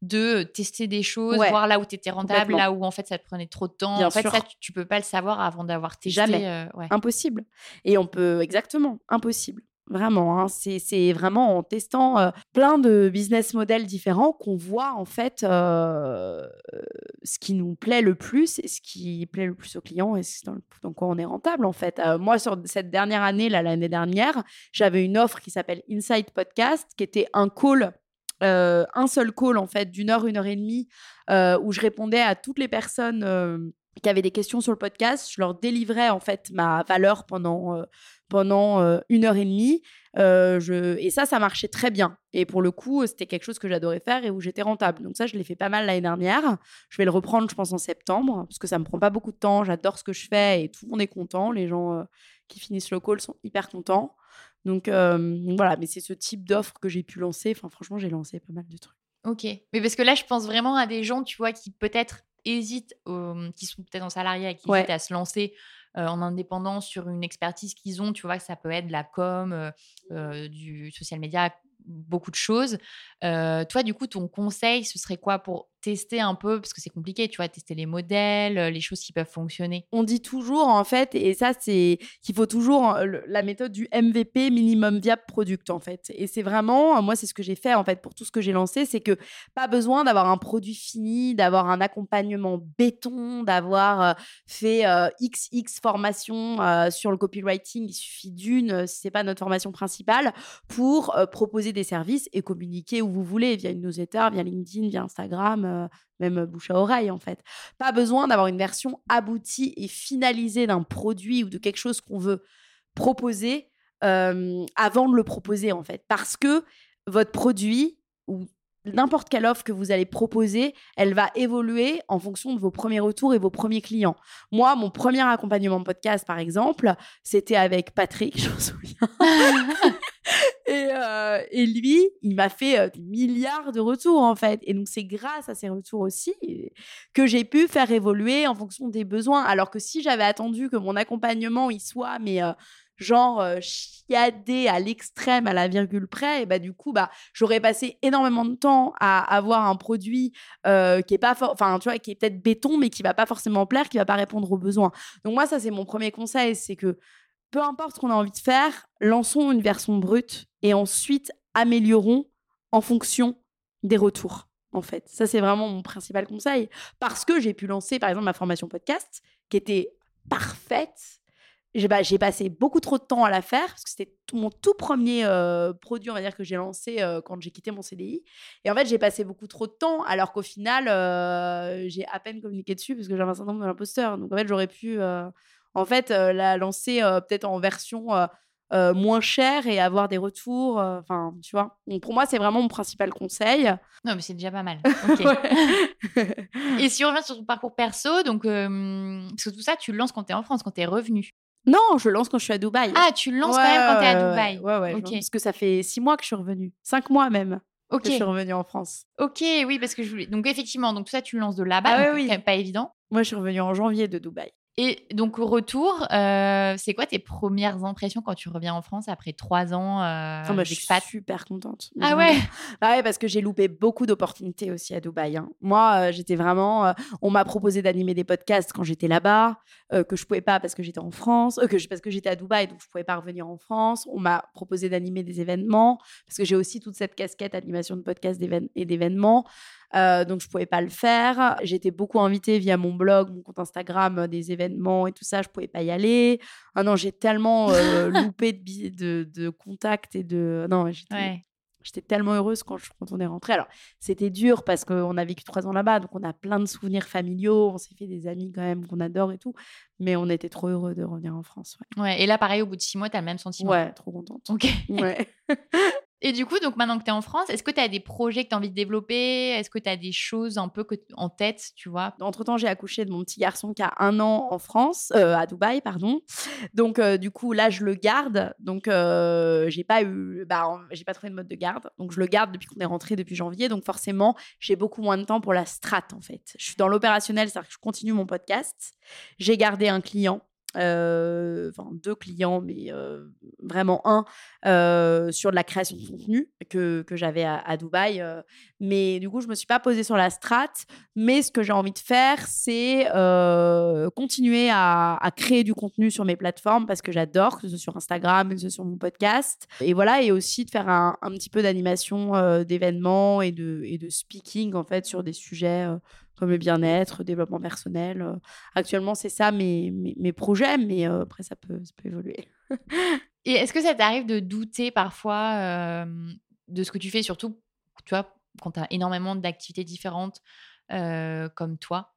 de tester des choses, Ouais, voir là où tu étais rentable, là où en fait ça te prenait trop de temps. Bien en fait, sûr. ça, tu, tu peux pas le savoir avant d'avoir testé. Jamais. euh, ouais. Impossible. Et on peut, exactement, impossible. Vraiment, hein, c'est vraiment en testant euh, plein de business models différents qu'on voit en fait euh, ce qui nous plaît le plus et ce qui plaît le plus aux clients et ce dans, le- dans quoi on est rentable en fait. Euh, moi, sur cette dernière année, l'année dernière, j'avais une offre qui s'appelle Inside Podcast, qui était un call, euh, un seul call en fait, d'une heure, une heure et demie, euh, où je répondais à toutes les personnes euh, qui avaient des questions sur le podcast. Je leur délivrais en fait ma valeur pendant, pendant une heure et demie. Je... Et ça, ça marchait très bien. Et pour le coup, c'était quelque chose que j'adorais faire et où j'étais rentable. Donc ça, je l'ai fait pas mal l'année dernière. Je vais le reprendre, je pense, en septembre, parce que ça me prend pas beaucoup de temps. J'adore ce que je fais et tout le monde est content. Les gens qui finissent le call sont hyper contents. Donc euh, voilà, mais c'est ce type d'offre que j'ai pu lancer. Enfin, franchement, j'ai lancé pas mal de trucs. Ok. Mais parce que là, je pense vraiment à des gens, tu vois, qui peut-être hésitent, euh, qui sont peut-être en salariat et qui Ouais. hésitent à se lancer euh, en indépendant sur une expertise qu'ils ont. Tu vois, que ça peut être de la com, euh, du social media, beaucoup de choses. Toi, du coup, ton conseil, ce serait quoi pour tester un peu, parce que c'est compliqué, tu vois, tester les modèles, euh, les choses qui peuvent fonctionner. On dit toujours, en fait, et ça, c'est qu'il faut toujours le- la méthode du MVP, minimum viable product, en fait. Et c'est vraiment, euh, moi, c'est ce que j'ai fait, en fait, pour tout ce que j'ai lancé, c'est que pas besoin d'avoir un produit fini, d'avoir un accompagnement béton, d'avoir euh, fait euh, XX formation sur le copywriting. Il suffit d'une, si c'est pas notre formation principale, pour proposer des services et communiquer où vous voulez, via une newsletter, via LinkedIn, via Instagram, euh, même bouche à oreille, en fait. Pas besoin d'avoir une version aboutie et finalisée d'un produit ou de quelque chose qu'on veut proposer euh, avant de le proposer, en fait. Parce que votre produit ou n'importe quelle offre que vous allez proposer, elle va évoluer en fonction de vos premiers retours et vos premiers clients. Moi, mon premier accompagnement podcast, par exemple, c'était avec Patrick, je me souviens. et, euh, et lui, il m'a fait euh, des milliards de retours, en fait. Et donc, c'est grâce à ces retours aussi que j'ai pu faire évoluer en fonction des besoins. Alors que si j'avais attendu que mon accompagnement, il soit, mais... euh, genre chiadé à l'extrême à la virgule près et bah du coup bah j'aurais passé énormément de temps à avoir un produit qui est pas enfin tu vois qui est peut-être béton mais qui va pas forcément plaire qui va pas répondre aux besoins donc moi ça c'est mon premier conseil c'est que peu importe ce qu'on a envie de faire lançons une version brute et ensuite améliorons en fonction des retours en fait ça c'est vraiment mon principal conseil parce que j'ai pu lancer par exemple ma formation podcast qui était parfaite j'ai passé beaucoup trop de temps à la faire parce que c'était mon tout premier euh, produit, on va dire, que j'ai lancé euh, quand j'ai quitté mon CDI. Et en fait, j'ai passé beaucoup trop de temps alors qu'au final, euh, j'ai à peine communiqué dessus parce que j'avais un syndrome de l'imposteur. Donc en fait, j'aurais pu, en fait, euh, la lancer euh, peut-être en version euh, moins chère et avoir des retours. Enfin, tu vois. Donc pour moi, c'est vraiment mon principal conseil. Non, mais c'est déjà pas mal. Ok. Ouais. Et si on revient sur ton parcours perso, donc, parce que tout ça, tu le lances quand tu es en France, quand tu es revenu. non, je lance quand je suis à Dubaï. Ah, tu le lances quand même quand tu es à Dubaï. Ouais, ouais, je Ok. lance parce que ça fait six mois que je suis revenue. Cinq mois même Ok. que je suis revenue en France. Ok, oui, parce que je voulais. Donc, effectivement, donc tout ça, tu le lances de là-bas. Ah donc oui. quand même pas évident. Moi, je suis revenue en janvier de Dubaï. Et donc, au retour, euh, c'est quoi tes premières impressions quand tu reviens en France après trois ans euh, Ah bah, je suis super contente. Ah Vraiment. ouais? Bah ouais, parce que j'ai loupé beaucoup d'opportunités aussi à Dubaï. hein. Moi, euh, j'étais vraiment. euh, on m'a proposé d'animer des podcasts quand j'étais là-bas, que je pouvais pas parce que j'étais en France, que je- parce que j'étais à Dubaï, donc je pouvais pas revenir en France. On m'a proposé d'animer des événements, parce que j'ai aussi toute cette casquette animation de podcasts et d'événements. Euh, donc je pouvais pas le faire. J'étais beaucoup invitée via mon blog, mon compte Instagram, euh, des événements et tout ça. Je pouvais pas y aller. Ah non, j'ai tellement euh, loupé de, bi- de, de contacts et de. Non, j'étais Ouais. J'étais tellement heureuse quand, je- quand on est rentré. Alors, c'était dur parce qu'on a vécu trois ans là-bas, donc on a plein de souvenirs familiaux, on s'est fait des amis quand même qu'on adore et tout. Mais on était trop heureux de revenir en France. Ouais. Et là, pareil, au bout de six mois, tu as le même sentiment. ouais trop contente. Ok. Ouais. Et du coup, donc maintenant que tu es en France, est-ce que tu as des projets que tu as envie de développer? Est-ce que tu as des choses un peu en tête, tu vois? Entre-temps, j'ai accouché de mon petit garçon qui a un an en France, euh, à Dubaï, pardon. Donc, euh, du coup, là, je le garde. Donc, euh, j'ai pas eu, bah, j'ai pas trouvé de mode de garde. Donc, je le garde depuis qu'on est rentré depuis janvier. Donc, forcément, j'ai beaucoup moins de temps pour la strat, en fait. Je suis dans l'opérationnel, c'est-à-dire que je continue mon podcast. J'ai gardé un client. Euh, enfin deux clients, mais euh, vraiment un euh, sur de la création de contenu que, que j'avais à, à Dubaï. mais du coup, je me suis pas posée sur la strat. Mais ce que j'ai envie de faire, c'est continuer à, à créer du contenu sur mes plateformes parce que j'adore, que ce soit sur Instagram, que ce soit sur mon podcast. Et voilà, et aussi de faire un, un petit peu d'animation euh, d'événements et de, et de speaking en fait sur des sujets euh, comme le bien-être, développement personnel. Euh, Actuellement, c'est ça mes, mes, mes projets, mais euh, après, ça peut, ça peut évoluer. Et est-ce que ça t'arrive de douter parfois euh, de ce que tu fais, surtout, tu vois, quand tu as énormément d'activités différentes euh, comme toi?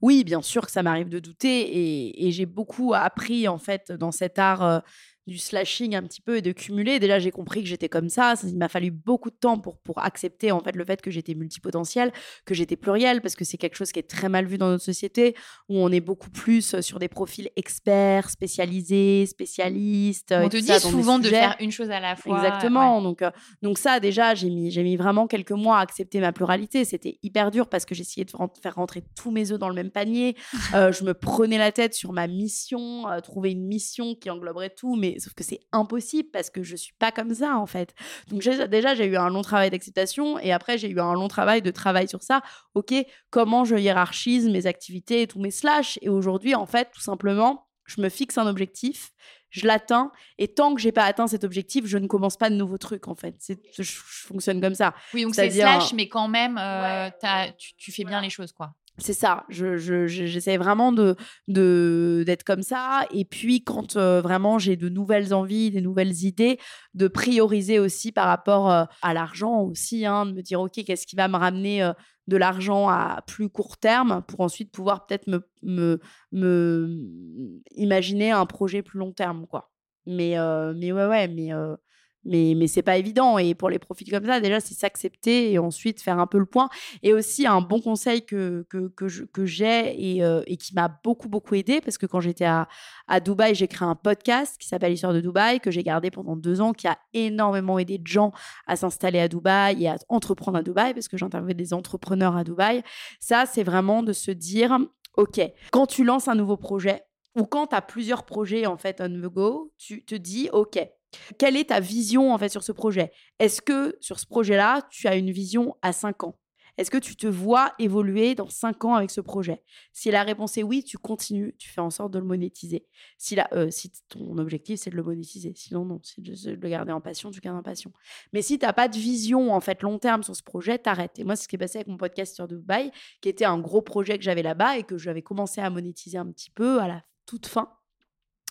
Oui, bien sûr que ça m'arrive de douter et, et j'ai beaucoup appris en fait dans cet art du slashing un petit peu et de cumuler. Déjà, j'ai compris que j'étais comme ça. Il m'a fallu beaucoup de temps pour, pour accepter en fait le fait que j'étais multipotentielle, que j'étais plurielle, parce que c'est quelque chose qui est très mal vu dans notre société, où on est beaucoup plus sur des profils experts, spécialisés, spécialistes. On et te dit ça, souvent de faire une chose à la fois. Exactement. Donc, euh, donc ça, déjà, j'ai mis, j'ai mis vraiment quelques mois à accepter ma pluralité. C'était hyper dur parce que j'essayais de faire rentrer tous mes œufs dans le même panier. Euh, je me prenais la tête sur ma mission, euh, trouver une mission qui engloberait tout, mais sauf que c'est impossible parce que je suis pas comme ça en fait. Donc déjà, j'ai eu un long travail d'acceptation et après, j'ai eu un long travail de travail sur ça. Ok, comment je hiérarchise mes activités et tous mes slash? Et aujourd'hui, en fait, tout simplement, je me fixe un objectif, je l'atteins et tant que j'ai pas atteint cet objectif, je ne commence pas de nouveaux trucs en fait. C'est, je, je fonctionne comme ça. Oui, donc c'est slash, mais quand même, euh, tu fais bien les choses, quoi. C'est ça. Je, je- j'essaie vraiment de, d'être comme ça. Et puis quand euh, vraiment j'ai de nouvelles envies, des nouvelles idées, de prioriser aussi par rapport euh, à l'argent aussi, hein, de me dire ok qu'est-ce qui va me ramener euh, de l'argent à plus court terme pour ensuite pouvoir peut-être me, me, me imaginer un projet plus long terme quoi. Mais mais ouais ouais mais mais, mais c'est pas évident. Et pour les profils comme ça, déjà, c'est s'accepter et ensuite faire un peu le point. Et aussi, un bon conseil que, que, que, j'ai et, euh, et qui m'a beaucoup, beaucoup aidé, parce que quand j'étais à, à Dubaï, j'ai créé un podcast qui s'appelle L'histoire de Dubaï, que j'ai gardé pendant deux ans, qui a énormément aidé de gens à s'installer à Dubaï et à entreprendre à Dubaï, parce que j'interviewais des entrepreneurs à Dubaï. Ça, c'est vraiment de se dire, OK, quand tu lances un nouveau projet, ou quand tu as plusieurs projets en fait on the go, tu te dis OK, quelle est ta vision en fait sur ce projet? Est-ce que sur ce projet-là, tu as une vision à 5 ans? Est-ce que tu te vois évoluer dans 5 ans avec ce projet? Si la réponse est oui, tu continues, tu fais en sorte de le monétiser. Si, la, euh, si ton objectif c'est de le monétiser, sinon non, c'est de, de le garder en passion, tu gardes en passion. Mais si tu n'as pas de vision en fait long terme sur ce projet, t'arrêtes. Et moi, c'est ce qui est passé avec mon podcast sur Dubaï, qui était un gros projet que j'avais là-bas et que j'avais commencé à monétiser un petit peu à la toute fin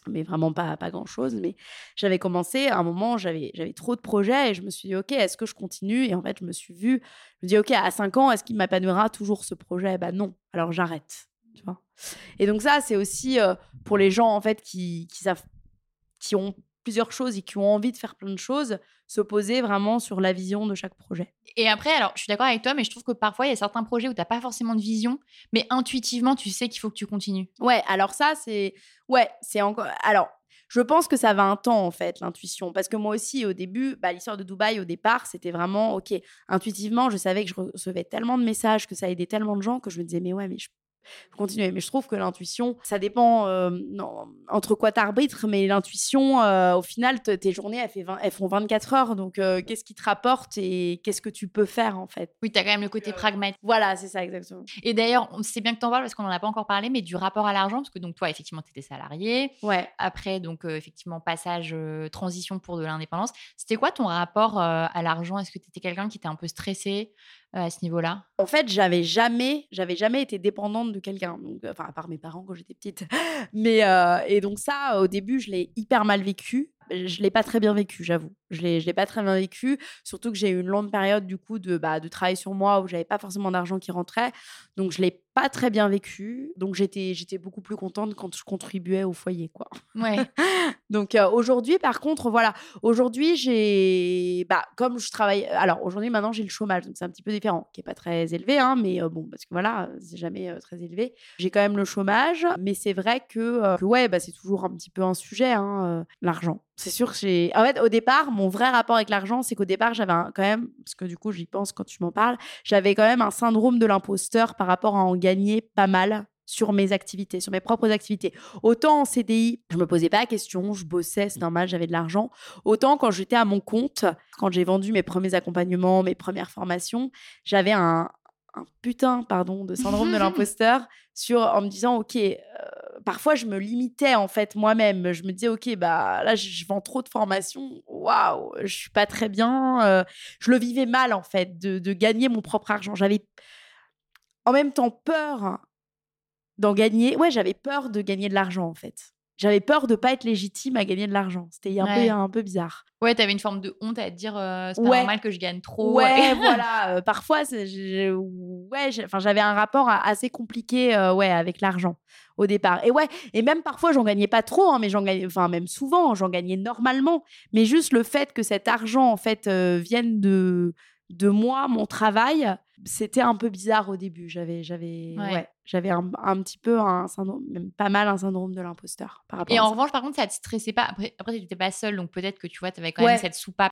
mais vraiment pas, pas grand chose. Mais j'avais commencé, à un moment, j'avais, j'avais trop de projets et je me suis dit, OK, est-ce que je continue? Et en fait, je me suis vue, je me dis, OK, à 5 ans, est-ce qu'il m'épanouira toujours ce projet? Bah non, alors j'arrête. Et donc, ça, c'est aussi pour les gens, en fait, qui, qui, savent, qui ont plusieurs choses et qui ont envie de faire plein de choses, se poser vraiment sur la vision de chaque projet. Et après, alors, je suis d'accord avec toi, mais je trouve que parfois, il y a certains projets où tu n'as pas forcément de vision, mais intuitivement, tu sais qu'il faut que tu continues. Ouais, alors ça, c'est. Ouais, c'est encore. Alors, je pense que ça va un temps, en fait, l'intuition. Parce que moi aussi, au début, bah, l'histoire de Dubaï, au départ, c'était vraiment, OK, intuitivement, je savais que je recevais tellement de messages, que ça aidait tellement de gens, que je me disais, mais ouais, mais je, continuer. Mais je trouve que l'intuition, ça dépend euh, non, entre quoi t'arbitres, mais l'intuition, euh, au final, tes journées, elles, fait 20 elles font 24 heures. Donc, euh, qu'est-ce qui te rapporte et qu'est-ce que tu peux faire, en fait? Oui, tu as quand même le côté pragmatique. Voilà, c'est ça, exactement. Et d'ailleurs, on- c'est bien que tu en parles parce qu'on n'en a pas encore parlé, mais du rapport à l'argent, parce que donc toi, effectivement, tu étais salarié. Ouais. Après, donc, effectivement, passage, transition pour de l'indépendance. C'était quoi ton rapport à l'argent? Est-ce que tu étais quelqu'un qui était un peu stressé à ce niveau-là? En fait, j'avais jamais, j'avais jamais été dépendante de quelqu'un. Euh, enfin, à part mes parents quand j'étais petite. Mais euh, et donc ça, au début, je l'ai hyper mal vécu. Je l'ai pas très bien vécu, j'avoue. Je l'ai, je l'ai pas très bien vécu. Surtout que j'ai eu une longue période du coup de bah, de travail sur moi où j'avais pas forcément d'argent qui rentrait. Donc je l'ai pas très bien vécu. Donc j'étais, j'étais beaucoup plus contente quand je contribuais au foyer, quoi. Ouais. Donc euh, aujourd'hui, par contre, voilà, aujourd'hui j'ai, bah comme je travaille, alors aujourd'hui maintenant j'ai le chômage, donc c'est un petit peu différent, qui est pas très élevé, hein, mais euh, bon parce que voilà, c'est jamais euh, très élevé. J'ai quand même le chômage, mais c'est vrai que, euh, que ouais, bah c'est toujours un petit peu un sujet, hein, euh, l'argent. C'est sûr que j'ai, en fait, au départ, mon vrai rapport avec l'argent, c'est qu'au départ j'avais quand même, parce que du coup j'y pense quand tu m'en parles, j'avais quand même un syndrome de l'imposteur par rapport à en gagner pas mal sur mes activités, sur mes propres activités. Autant en CDI, je me posais pas la question, je bossais, c'est normal, j'avais de l'argent. Autant quand j'étais à mon compte, quand j'ai vendu mes premiers accompagnements, mes premières formations, j'avais un, un putain, pardon, de syndrome de l'imposteur sur en me disant, ok, euh, parfois je me limitais en fait moi-même. Je me disais, ok, bah là je, je vends trop de formations, waouh, je suis pas très bien. euh, je le vivais mal en fait de, de gagner mon propre argent. J'avais en même temps peur d'en gagner. Ouais, j'avais peur de gagner de l'argent en fait. J'avais peur de pas être légitime à gagner de l'argent. C'était un, Ouais. peu, un peu bizarre. Ouais, t'avais une forme de honte à te dire euh, c'est pas Ouais. normal que je gagne trop. Ouais, voilà. euh, parfois, ouais, j'avais un rapport a- assez compliqué, euh, ouais, avec l'argent au départ. Et ouais, et même parfois, j'en gagnais pas trop, hein, mais j'en gagnais, enfin, même souvent, j'en gagnais normalement. Mais juste le fait que cet argent, en fait, euh, vienne de de moi, mon travail, c'était un peu bizarre au début. J'avais, j'avais, Ouais. ouais, j'avais un, un petit peu un syndrome, même pas mal un syndrome de l'imposteur par rapport Et à en ça. revanche, par contre, ça te stressait pas. Après, après tu n'étais pas seule, donc peut-être que tu vois, tu avais quand Ouais. même cette soupape.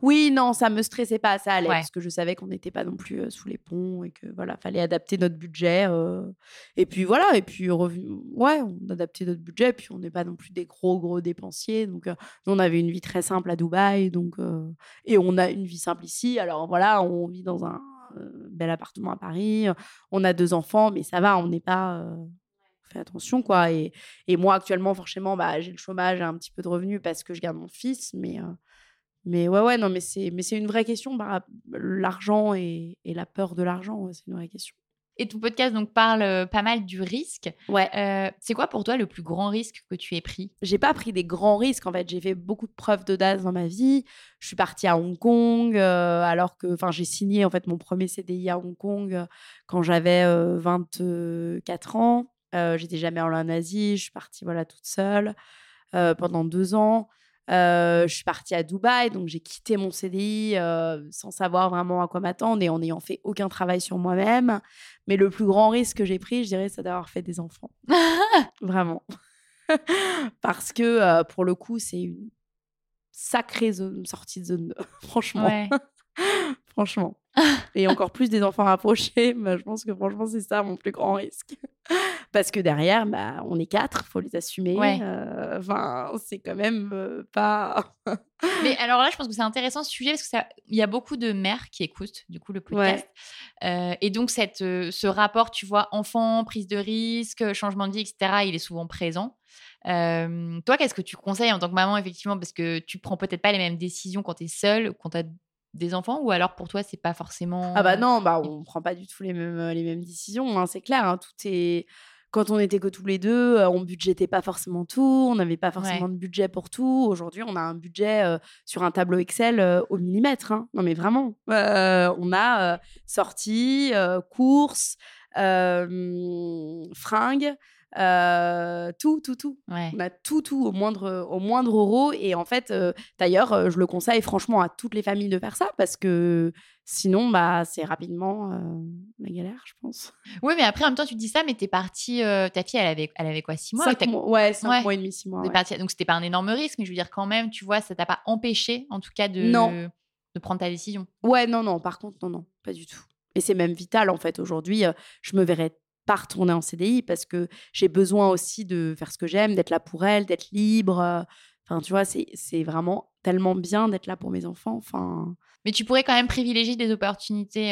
Oui, non, ça me stressait pas, ça allait, Ouais. parce que je savais qu'on n'était pas non plus euh, sous les ponts et que voilà, fallait adapter notre budget. euh, et puis voilà, et puis ouais, on adaptait notre budget, et puis on n'est pas non plus des gros gros dépensiers. Donc euh, nous, on avait une vie très simple à Dubaï, donc et on a une vie simple ici. Alors voilà, on vit dans un bel appartement à Paris, on a deux enfants, mais ça va, on n'est pas on fait attention quoi. Et, et moi actuellement, forcément, bah, j'ai le chômage, j'ai un petit peu de revenus parce que je garde mon fils, mais euh, mais ouais, ouais, non, mais c'est, mais c'est une vraie question. bah, l'argent et, et la peur de l'argent, ouais, c'est une vraie question. Et ton podcast donc parle euh, pas mal du risque. Ouais. Euh, c'est quoi pour toi le plus grand risque que tu aies pris? J'ai pas pris des grands risques, en fait. J'ai fait beaucoup de preuves d'audace dans ma vie. Je suis partie à Hong Kong, euh, alors que, enfin, j'ai signé, en fait, mon premier CDI à Hong Kong euh, quand j'avais euh, 24 ans. J'étais jamais allée en Asie. Je suis partie, voilà, toute seule pendant deux ans. Euh, je suis partie à Dubaï, donc j'ai quitté mon CDI euh, sans savoir vraiment à quoi m'attendre et en n'ayant fait aucun travail sur moi-même. Mais le plus grand risque que j'ai pris, je dirais, c'est d'avoir fait des enfants. Vraiment. Parce que euh, pour le coup, c'est une sacrée zone, sortie de zone, franchement. Ouais. franchement. Et encore plus des enfants rapprochés, bah, je pense que franchement, c'est ça mon plus grand risque. Parce que derrière, bah, on est quatre, faut les assumer. Ouais. Euh, Enfin, c'est quand même euh, pas. Mais alors là, je pense que c'est intéressant ce sujet parce que ça, il y a beaucoup de mères qui écoutent du coup le podcast. Euh, et donc cette, ce rapport, tu vois, enfant, prise de risque, changement de vie, etc. Il est souvent présent. Toi, qu'est-ce que tu conseilles en tant que maman, effectivement, parce que tu prends peut-être pas les mêmes décisions quand tu es seule, quand tu as des enfants, ou alors pour toi, c'est pas forcément. Ah bah non, bah on prend pas du tout les mêmes, les mêmes décisions, hein, c'est clair. hein, tout est. Quand on était que tous les deux, euh, on budgétait pas forcément tout, on n'avait pas forcément Ouais. de budget pour tout. Aujourd'hui, on a un budget euh, sur un tableau Excel euh, au millimètre. hein. Non mais vraiment, Euh, on a sorties, courses, fringues, euh, tout, tout, tout. Ouais. A tout, tout au moindre, au moindre euro. Et en fait, euh, d'ailleurs, euh, je le conseille franchement à toutes les familles de faire ça parce que sinon, bah, c'est rapidement euh, la galère, je pense. Oui, mais après, en même temps, tu dis ça, mais t'es partie. ta fille, elle avait, elle avait quoi, six mois? Cinq T'as- mois, ouais, cinq Ouais. mois et demi, six mois. t'es ouais. partie- Donc, c'était pas un énorme risque, mais je veux dire, quand même, tu vois, ça t'a pas empêché, en tout cas, de, Non. de prendre ta décision? Ouais, non, non, par contre, non, non, pas du tout. Et c'est même vital, en fait. Aujourd'hui, je me verrais pas retourner en CDI parce que j'ai besoin aussi de faire ce que j'aime, d'être là pour elle, d'être libre. euh, Enfin, tu vois, c'est vraiment tellement bien d'être là pour mes enfants. Enfin, Mais tu pourrais quand même privilégier des opportunités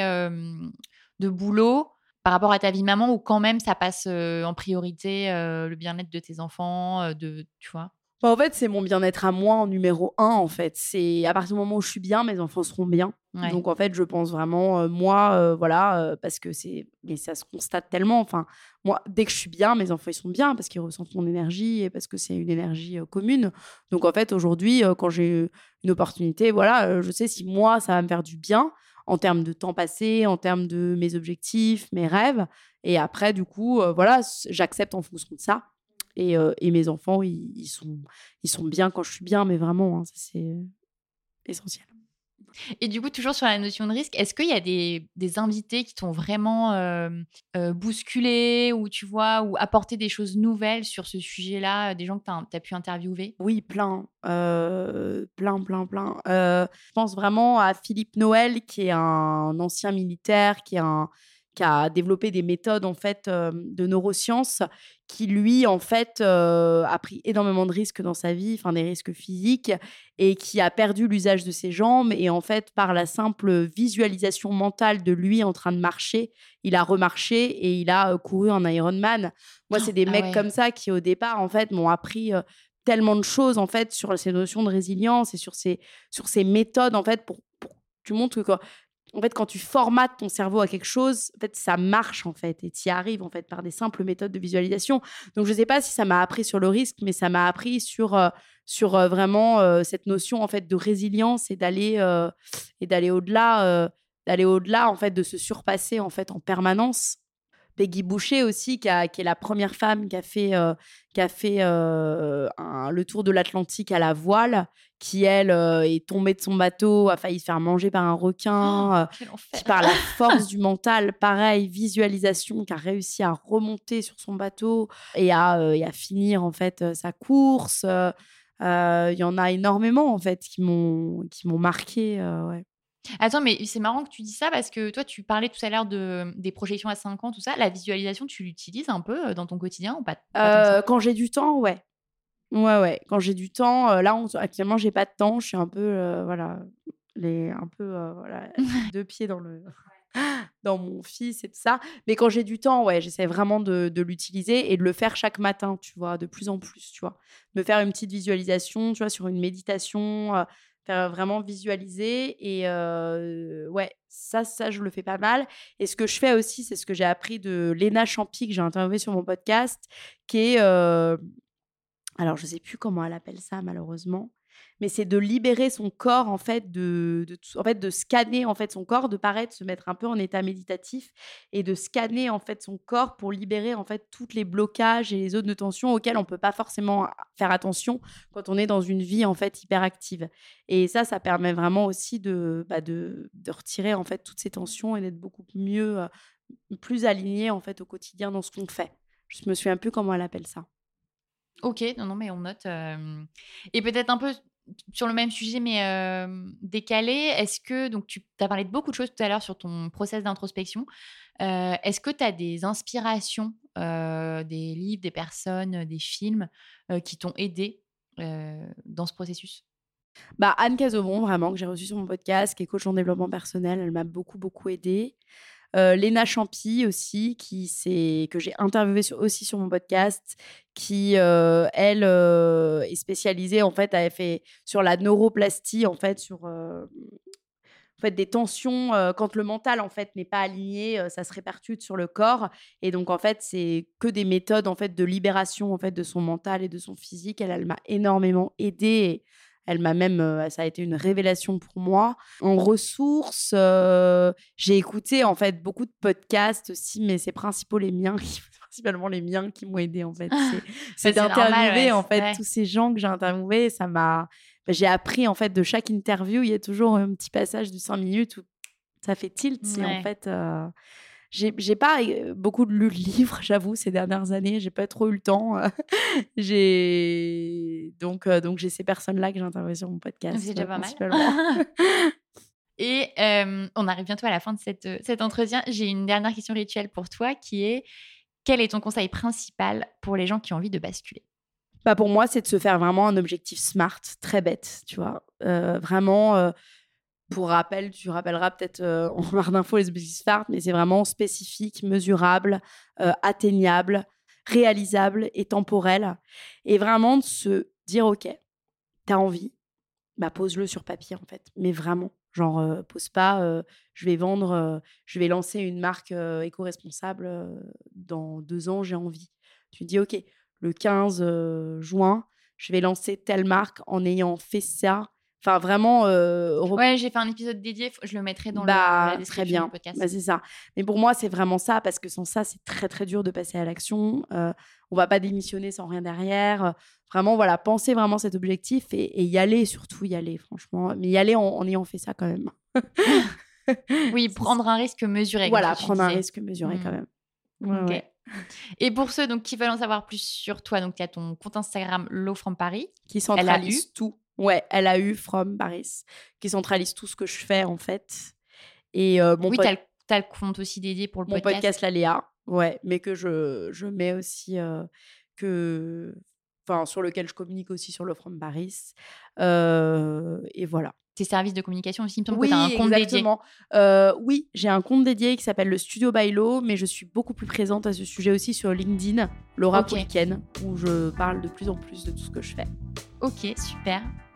de boulot par rapport à ta vie maman ou quand même ça passe en priorité le bien-être de tes enfants, de, tu vois? Bah, en fait, c'est mon bien-être à moi en numéro un, en fait. C'est à partir du moment où je suis bien, mes enfants seront bien. Ouais. Donc, en fait, je pense vraiment, euh, moi, euh, voilà, euh, parce que c'est. Mais ça se constate tellement. Enfin, moi, dès que je suis bien, mes enfants, ils sont bien parce qu'ils ressentent mon énergie et parce que c'est une énergie commune. Donc, en fait, aujourd'hui, quand j'ai une opportunité, voilà, je sais si moi, ça va me faire du bien en termes de temps passé, en termes de mes objectifs, mes rêves. Et après, du coup, voilà, j'accepte en fonction de ça. Et, euh, et mes enfants, ils, ils sont, ils sont bien quand je suis bien, mais vraiment, hein, c'est essentiel. Et du coup, toujours sur la notion de risque, est-ce qu'il y a des, des invités qui t'ont vraiment euh, euh, bousculé ou tu vois, ou apporté des choses nouvelles sur ce sujet-là, des gens que tu as, pu interviewer? Oui, plein, euh, plein, plein, plein. Je pense vraiment à Philippe Noël, qui est un ancien militaire, qui, est un, qui a développé des méthodes en fait euh, de neurosciences, qui lui en fait euh, a pris énormément de risques dans sa vie, enfin des risques physiques, et qui a perdu l'usage de ses jambes. Et en fait, par la simple visualisation mentale de lui en train de marcher, il a remarché et il a euh, couru un Ironman. Moi, c'est des Ah mecs ouais. comme ça qui au départ en fait m'ont appris tellement de choses en fait sur ces notions de résilience et sur ces sur ces méthodes en fait pour, pour tu montres que en fait quand tu formates ton cerveau à quelque chose en fait ça marche en fait et tu y arrives en fait par des simples méthodes de visualisation. Donc je sais pas si ça m'a appris sur le risque mais ça m'a appris sur euh, sur euh, vraiment euh, cette notion en fait de résilience et d'aller et d'aller au-delà d'aller au-delà en fait de se surpasser en fait en permanence Peggy Boucher aussi, qui, a- qui est la première femme qui a fait, euh, qui a fait euh, un- le tour de l'Atlantique à la voile, qui, elle, euh, est tombée de son bateau, a failli se faire manger par un requin, enfer. qui par la force du mental, pareil, visualisation, qui a réussi à remonter sur son bateau et à, et à finir, en fait, sa course. Il y en a énormément, en fait, qui m'ont qui m'ont marqué. ouais. Attends, mais c'est marrant que tu dis ça parce que toi, tu parlais tout à l'heure de, des projections à 5 ans, tout ça. La visualisation, tu l'utilises un peu euh, dans ton quotidien ou pas, Euh, quand j'ai du temps, ouais. Ouais, ouais. Quand j'ai du temps, euh, là, on- actuellement, j'ai pas de temps. Je suis un peu, euh, voilà, les, un peu, voilà, deux pieds dans le, dans mon fils et tout ça. Mais quand j'ai du temps, ouais, j'essaie vraiment de, de l'utiliser et de le faire chaque matin, tu vois, de plus en plus, tu vois. Me faire une petite visualisation, tu vois, sur une méditation, euh, faire vraiment visualiser. Et euh, ouais, ça, ça, je le fais pas mal. Et ce que je fais aussi, c'est ce que j'ai appris de Léna Champy, que j'ai interviewé sur mon podcast, qui est. alors, je sais plus comment elle appelle ça, malheureusement. Mais c'est de libérer son corps, en fait, de, en fait, de scanner en fait, son corps, de paraître, se mettre un peu en état méditatif et de scanner en fait, son corps pour libérer en fait, tous les blocages et les zones de tension auxquelles on peut pas forcément faire attention quand on est dans une vie en fait, hyperactive. Et ça, ça permet vraiment aussi de, bah, de, de retirer en fait, toutes ces tensions et d'être beaucoup mieux, euh, plus aligné en fait, au quotidien dans ce qu'on fait. Je me souviens plus comment elle appelle ça. Ok, non, non, mais on note. euh, Et peut-être un peu sur le même sujet, mais euh, décalé, est-ce que, donc tu as parlé de beaucoup de choses tout à l'heure sur ton process d'introspection, euh, est-ce que tu as des inspirations, euh, des livres, des personnes, des films qui t'ont aidé dans ce processus? Bah, Anne Cazobon, vraiment, que j'ai reçue sur mon podcast, qui est coach en développement personnel, elle m'a beaucoup, beaucoup aidée. Euh, Léna Champy aussi, qui que j'ai interviewé sur, aussi sur mon podcast, qui euh, elle euh, est spécialisée en fait, fait sur la neuroplastie en fait, sur euh, en fait des tensions quand le mental en fait n'est pas aligné, ça se répercute sur le corps et donc en fait c'est que des méthodes en fait de libération en fait de son mental et de son physique. Elle m'a énormément aidée. Elle m'a même, euh, ça a été une révélation pour moi. En ressources, euh, j'ai écouté en fait beaucoup de podcasts aussi, mais c'est principaux les miens, qui- principalement les miens qui m'ont aidé en fait. C'est- d'interviewer ouais, en fait ouais. tous ces gens que j'ai interviewés. Ça m'a, bah, j'ai appris en fait de chaque interview, il y a toujours un petit passage de cinq minutes où ça fait tilt. Et en fait, euh, j'ai pas euh, beaucoup lu de livres, j'avoue, ces dernières années. J'ai pas trop eu le temps. j'ai donc euh, donc j'ai ces personnes-là que j'ai interviewées sur mon podcast. C'est déjà pas mal. Et euh, on arrive bientôt à la fin de cette, cet entretien. J'ai une dernière question rituelle pour toi qui est quel est ton conseil principal pour les gens qui ont envie de basculer? Bah pour moi, c'est de se faire vraiment un objectif smart, très bête, tu vois. Euh, vraiment, pour rappel, tu rappelleras peut-être euh, en barre d'infos les objectifs smart, mais c'est vraiment spécifique, mesurable, atteignable, réalisable et temporel. Et vraiment de se dire, OK, t'as envie, bah pose-le sur papier en fait, mais vraiment. Genre, pose pas, je vais vendre, je vais lancer une marque éco-responsable dans deux ans, j'ai envie. Tu dis, OK, le 15 juin, je vais lancer telle marque en ayant fait ça. Enfin, vraiment. ouais, j'ai fait un épisode dédié, je le mettrai dans bah, la description très bien. du podcast. Bah, c'est ça. Mais pour moi, c'est vraiment ça, parce que sans ça, c'est très, très dur de passer à l'action. Euh, on va pas démissionner sans rien derrière. Vraiment, voilà, penser vraiment cet objectif et, y aller, surtout y aller, franchement. Mais y aller en, ayant fait ça quand même. oui, prendre un risque mesuré. Voilà, prendre un risque mesuré quand mmh. même. Ouais, et pour ceux donc, qui veulent en savoir plus sur toi, donc il y a ton compte Instagram Low from Paris. Qui centralise tout. Ouais, elle a eu from Paris. Qui centralise tout ce que je fais en fait. Et euh, mon oui, tu as, le compte aussi dédié pour le mon podcast. podcast La Léa. Ouais, mais que je, je mets aussi euh, que. Enfin, sur lequel je communique aussi sur Low from Paris. Euh, et voilà tes services de communication aussi. Il me semble que tu as un compte exactement. dédié. Oui, j'ai un compte dédié qui s'appelle le Studio Bailo, mais je suis beaucoup plus présente à ce sujet aussi sur LinkedIn, Laura okay. où je parle de plus en plus de tout ce que je fais. Ok, super.